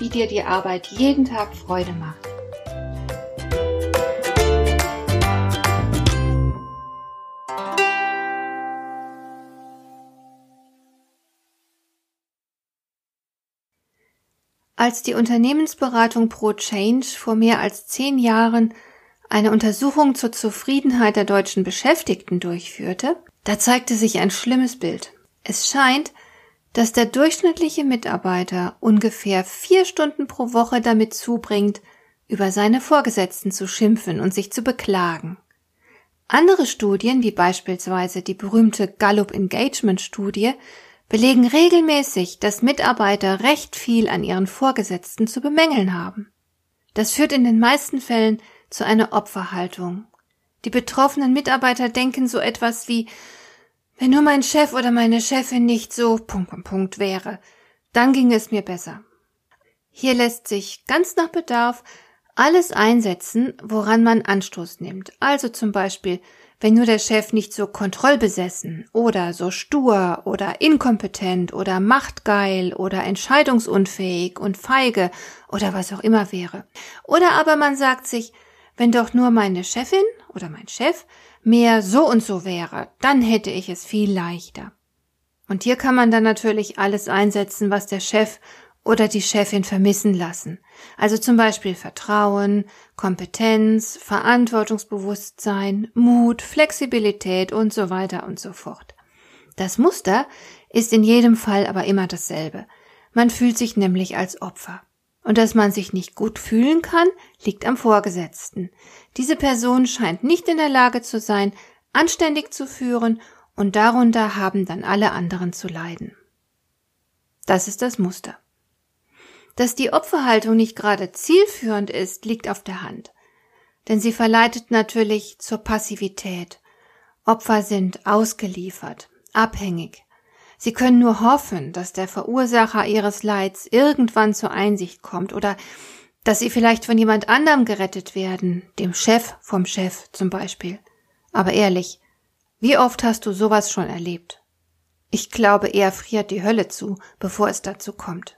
wie dir die Arbeit jeden Tag Freude macht. Als die Unternehmensberatung Pro Change vor mehr als zehn Jahren eine Untersuchung zur Zufriedenheit der deutschen Beschäftigten durchführte, da zeigte sich ein schlimmes Bild. Es scheint, dass der durchschnittliche Mitarbeiter ungefähr vier Stunden pro Woche damit zubringt, über seine Vorgesetzten zu schimpfen und sich zu beklagen. Andere Studien, wie beispielsweise die berühmte Gallup Engagement Studie, belegen regelmäßig, dass Mitarbeiter recht viel an ihren Vorgesetzten zu bemängeln haben. Das führt in den meisten Fällen zu einer Opferhaltung. Die betroffenen Mitarbeiter denken so etwas wie wenn nur mein Chef oder meine Chefin nicht so Punkt, Punkt, Punkt wäre, dann ginge es mir besser. Hier lässt sich ganz nach Bedarf alles einsetzen, woran man Anstoß nimmt. Also zum Beispiel, wenn nur der Chef nicht so kontrollbesessen oder so stur oder inkompetent oder machtgeil oder entscheidungsunfähig und feige oder was auch immer wäre. Oder aber man sagt sich, wenn doch nur meine Chefin oder mein Chef mehr so und so wäre, dann hätte ich es viel leichter. Und hier kann man dann natürlich alles einsetzen, was der Chef oder die Chefin vermissen lassen. Also zum Beispiel Vertrauen, Kompetenz, Verantwortungsbewusstsein, Mut, Flexibilität und so weiter und so fort. Das Muster ist in jedem Fall aber immer dasselbe. Man fühlt sich nämlich als Opfer. Und dass man sich nicht gut fühlen kann, liegt am Vorgesetzten. Diese Person scheint nicht in der Lage zu sein, anständig zu führen, und darunter haben dann alle anderen zu leiden. Das ist das Muster. Dass die Opferhaltung nicht gerade zielführend ist, liegt auf der Hand. Denn sie verleitet natürlich zur Passivität. Opfer sind ausgeliefert, abhängig, Sie können nur hoffen, dass der Verursacher ihres Leids irgendwann zur Einsicht kommt oder dass sie vielleicht von jemand anderem gerettet werden, dem Chef vom Chef zum Beispiel. Aber ehrlich, wie oft hast du sowas schon erlebt? Ich glaube, er friert die Hölle zu, bevor es dazu kommt.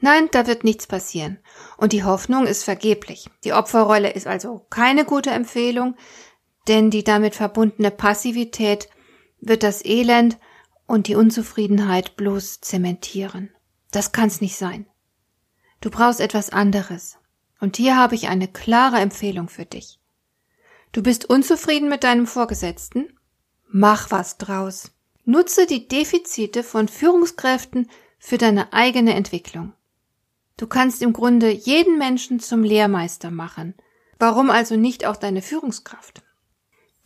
Nein, da wird nichts passieren. Und die Hoffnung ist vergeblich. Die Opferrolle ist also keine gute Empfehlung, denn die damit verbundene Passivität wird das Elend und die Unzufriedenheit bloß zementieren. Das kann's nicht sein. Du brauchst etwas anderes. Und hier habe ich eine klare Empfehlung für dich. Du bist unzufrieden mit deinem Vorgesetzten? Mach was draus. Nutze die Defizite von Führungskräften für deine eigene Entwicklung. Du kannst im Grunde jeden Menschen zum Lehrmeister machen. Warum also nicht auch deine Führungskraft?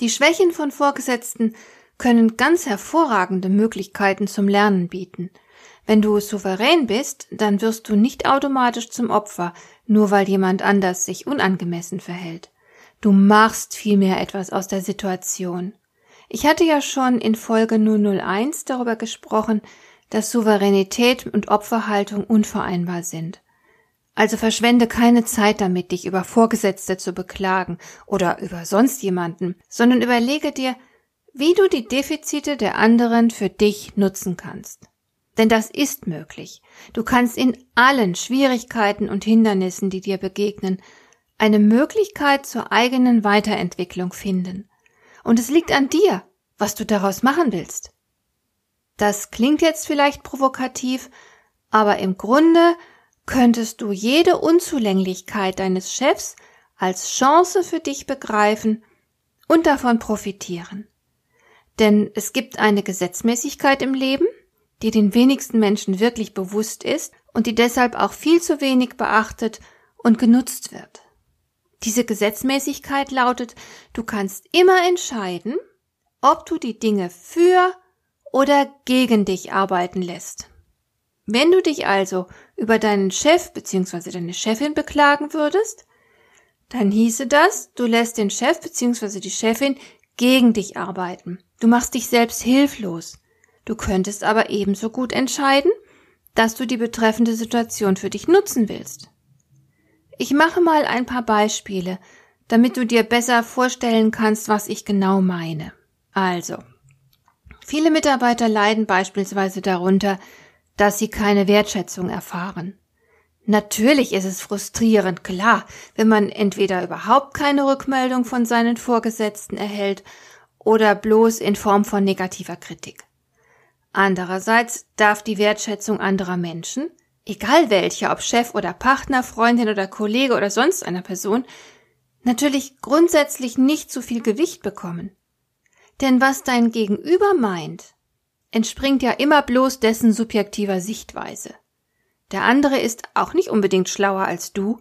Die Schwächen von Vorgesetzten können ganz hervorragende Möglichkeiten zum Lernen bieten. Wenn du souverän bist, dann wirst du nicht automatisch zum Opfer, nur weil jemand anders sich unangemessen verhält. Du machst vielmehr etwas aus der Situation. Ich hatte ja schon in Folge 001 darüber gesprochen, dass Souveränität und Opferhaltung unvereinbar sind. Also verschwende keine Zeit damit, dich über Vorgesetzte zu beklagen oder über sonst jemanden, sondern überlege dir, wie du die Defizite der anderen für dich nutzen kannst. Denn das ist möglich. Du kannst in allen Schwierigkeiten und Hindernissen, die dir begegnen, eine Möglichkeit zur eigenen Weiterentwicklung finden. Und es liegt an dir, was du daraus machen willst. Das klingt jetzt vielleicht provokativ, aber im Grunde könntest du jede Unzulänglichkeit deines Chefs als Chance für dich begreifen und davon profitieren. Denn es gibt eine Gesetzmäßigkeit im Leben, die den wenigsten Menschen wirklich bewusst ist und die deshalb auch viel zu wenig beachtet und genutzt wird. Diese Gesetzmäßigkeit lautet, du kannst immer entscheiden, ob du die Dinge für oder gegen dich arbeiten lässt. Wenn du dich also über deinen Chef bzw. deine Chefin beklagen würdest, dann hieße das, du lässt den Chef bzw. die Chefin gegen dich arbeiten. Du machst dich selbst hilflos. Du könntest aber ebenso gut entscheiden, dass du die betreffende Situation für dich nutzen willst. Ich mache mal ein paar Beispiele, damit du dir besser vorstellen kannst, was ich genau meine. Also, viele Mitarbeiter leiden beispielsweise darunter, dass sie keine Wertschätzung erfahren. Natürlich ist es frustrierend, klar, wenn man entweder überhaupt keine Rückmeldung von seinen Vorgesetzten erhält oder bloß in Form von negativer Kritik. Andererseits darf die Wertschätzung anderer Menschen, egal welcher, ob Chef oder Partner, Freundin oder Kollege oder sonst einer Person, natürlich grundsätzlich nicht zu viel Gewicht bekommen. Denn was dein Gegenüber meint, entspringt ja immer bloß dessen subjektiver Sichtweise. Der andere ist auch nicht unbedingt schlauer als du,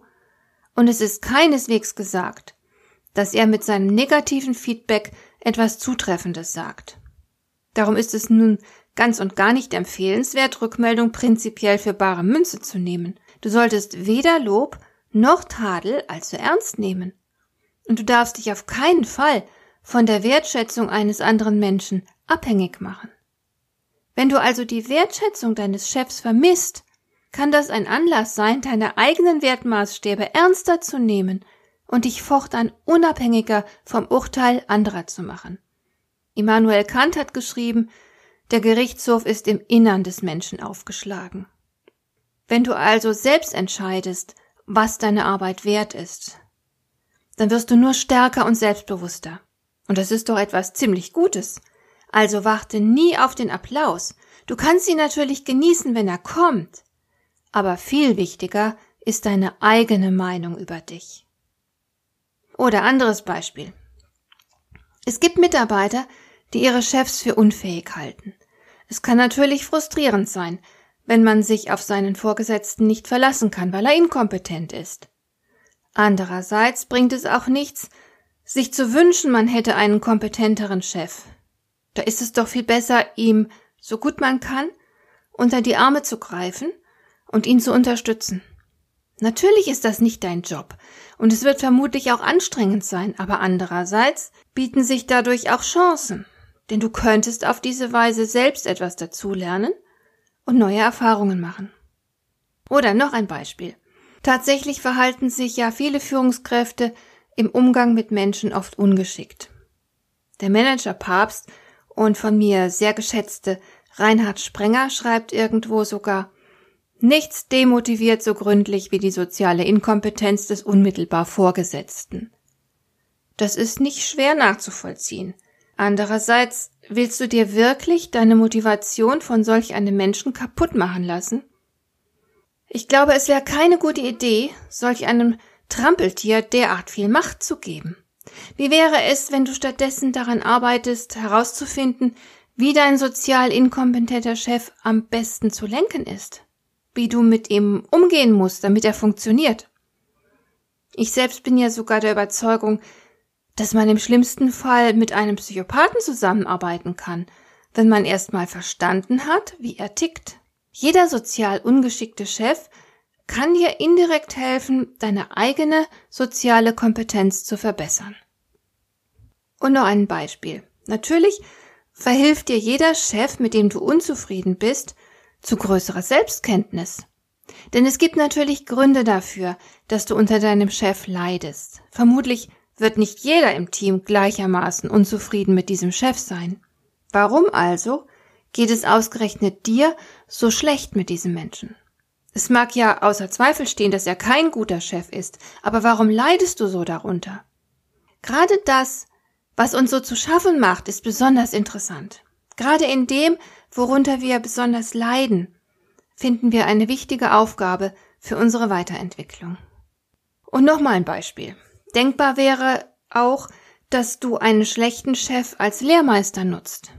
und es ist keineswegs gesagt, dass er mit seinem negativen Feedback etwas Zutreffendes sagt. Darum ist es nun ganz und gar nicht empfehlenswert, Rückmeldung prinzipiell für bare Münze zu nehmen. Du solltest weder Lob noch Tadel allzu ernst nehmen. Und du darfst dich auf keinen Fall von der Wertschätzung eines anderen Menschen abhängig machen. Wenn du also die Wertschätzung deines Chefs vermisst, kann das ein Anlass sein, deine eigenen Wertmaßstäbe ernster zu nehmen und dich fortan unabhängiger vom Urteil anderer zu machen. Immanuel Kant hat geschrieben, der Gerichtshof ist im Innern des Menschen aufgeschlagen. Wenn du also selbst entscheidest, was deine Arbeit wert ist, dann wirst du nur stärker und selbstbewusster. Und das ist doch etwas ziemlich Gutes. Also warte nie auf den Applaus. Du kannst ihn natürlich genießen, wenn er kommt. Aber viel wichtiger ist deine eigene Meinung über dich. Oder anderes Beispiel. Es gibt Mitarbeiter, die ihre Chefs für unfähig halten. Es kann natürlich frustrierend sein, wenn man sich auf seinen Vorgesetzten nicht verlassen kann, weil er inkompetent ist. Andererseits bringt es auch nichts, sich zu wünschen, man hätte einen kompetenteren Chef. Da ist es doch viel besser, ihm, so gut man kann, unter die Arme zu greifen und ihn zu unterstützen. Natürlich ist das nicht dein Job und es wird vermutlich auch anstrengend sein, aber andererseits bieten sich dadurch auch Chancen, denn du könntest auf diese Weise selbst etwas dazulernen und neue Erfahrungen machen. Oder noch ein Beispiel. Tatsächlich verhalten sich ja viele Führungskräfte im Umgang mit Menschen oft ungeschickt. Der Manager Papst und von mir sehr geschätzte Reinhard Sprenger schreibt irgendwo sogar, nichts demotiviert so gründlich wie die soziale Inkompetenz des unmittelbar Vorgesetzten. Das ist nicht schwer nachzuvollziehen. Andererseits, willst du dir wirklich deine Motivation von solch einem Menschen kaputt machen lassen? Ich glaube, es wäre keine gute Idee, solch einem Trampeltier derart viel Macht zu geben. Wie wäre es, wenn du stattdessen daran arbeitest, herauszufinden, wie dein sozial inkompetenter Chef am besten zu lenken ist? Wie du mit ihm umgehen musst, damit er funktioniert? Ich selbst bin ja sogar der Überzeugung, dass man im schlimmsten Fall mit einem Psychopathen zusammenarbeiten kann, wenn man erst mal verstanden hat, wie er tickt. Jeder sozial ungeschickte Chef kann dir indirekt helfen, deine eigene soziale Kompetenz zu verbessern. Und noch ein Beispiel. Natürlich verhilft dir jeder Chef, mit dem du unzufrieden bist, zu größerer Selbstkenntnis. Denn es gibt natürlich Gründe dafür, dass du unter deinem Chef leidest. Vermutlich wird nicht jeder im Team gleichermaßen unzufrieden mit diesem Chef sein. Warum also geht es ausgerechnet dir so schlecht mit diesem Menschen? Es mag ja außer Zweifel stehen, dass er kein guter Chef ist, aber warum leidest du so darunter? Gerade das, was uns so zu schaffen macht, ist besonders interessant. Gerade in dem, worunter wir besonders leiden, finden wir eine wichtige Aufgabe für unsere Weiterentwicklung. Und nochmal ein Beispiel. Denkbar wäre auch, dass du einen schlechten Chef als Lehrmeister nutzt.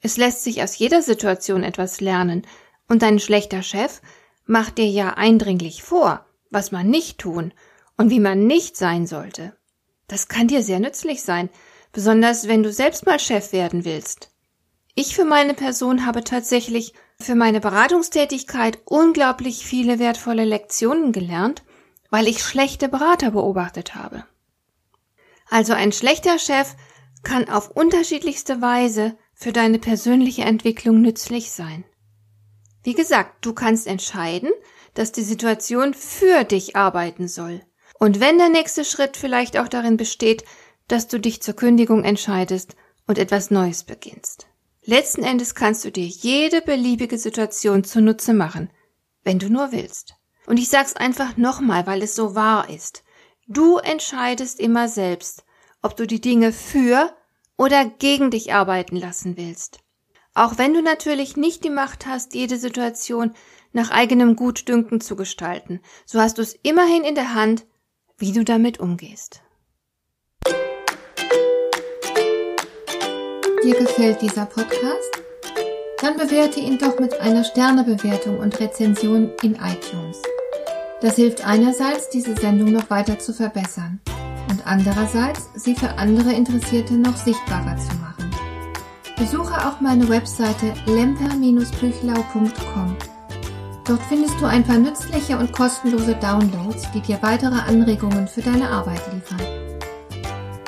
Es lässt sich aus jeder Situation etwas lernen, und dein schlechter Chef macht dir ja eindringlich vor, was man nicht tun und wie man nicht sein sollte. Das kann dir sehr nützlich sein, besonders wenn du selbst mal Chef werden willst. Ich für meine Person habe tatsächlich für meine Beratungstätigkeit unglaublich viele wertvolle Lektionen gelernt, weil ich schlechte Berater beobachtet habe. Also ein schlechter Chef kann auf unterschiedlichste Weise für deine persönliche Entwicklung nützlich sein. Wie gesagt, du kannst entscheiden, dass die Situation für dich arbeiten soll. Und wenn der nächste Schritt vielleicht auch darin besteht, dass du dich zur Kündigung entscheidest und etwas Neues beginnst. Letzten Endes kannst du dir jede beliebige Situation zunutze machen, wenn du nur willst. Und ich sag's einfach nochmal, weil es so wahr ist. Du entscheidest immer selbst, ob du die Dinge für oder gegen dich arbeiten lassen willst. Auch wenn du natürlich nicht die Macht hast, jede Situation nach eigenem Gutdünken zu gestalten, so hast du es immerhin in der Hand, wie du damit umgehst. Dir gefällt dieser Podcast? Dann bewerte ihn doch mit einer Sternebewertung und Rezension in iTunes. Das hilft einerseits, diese Sendung noch weiter zu verbessern und andererseits, sie für andere Interessierte noch sichtbarer zu machen. Besuche auch meine Webseite lemper-büchlau.com. Dort findest du ein paar nützliche und kostenlose Downloads, die dir weitere Anregungen für deine Arbeit liefern.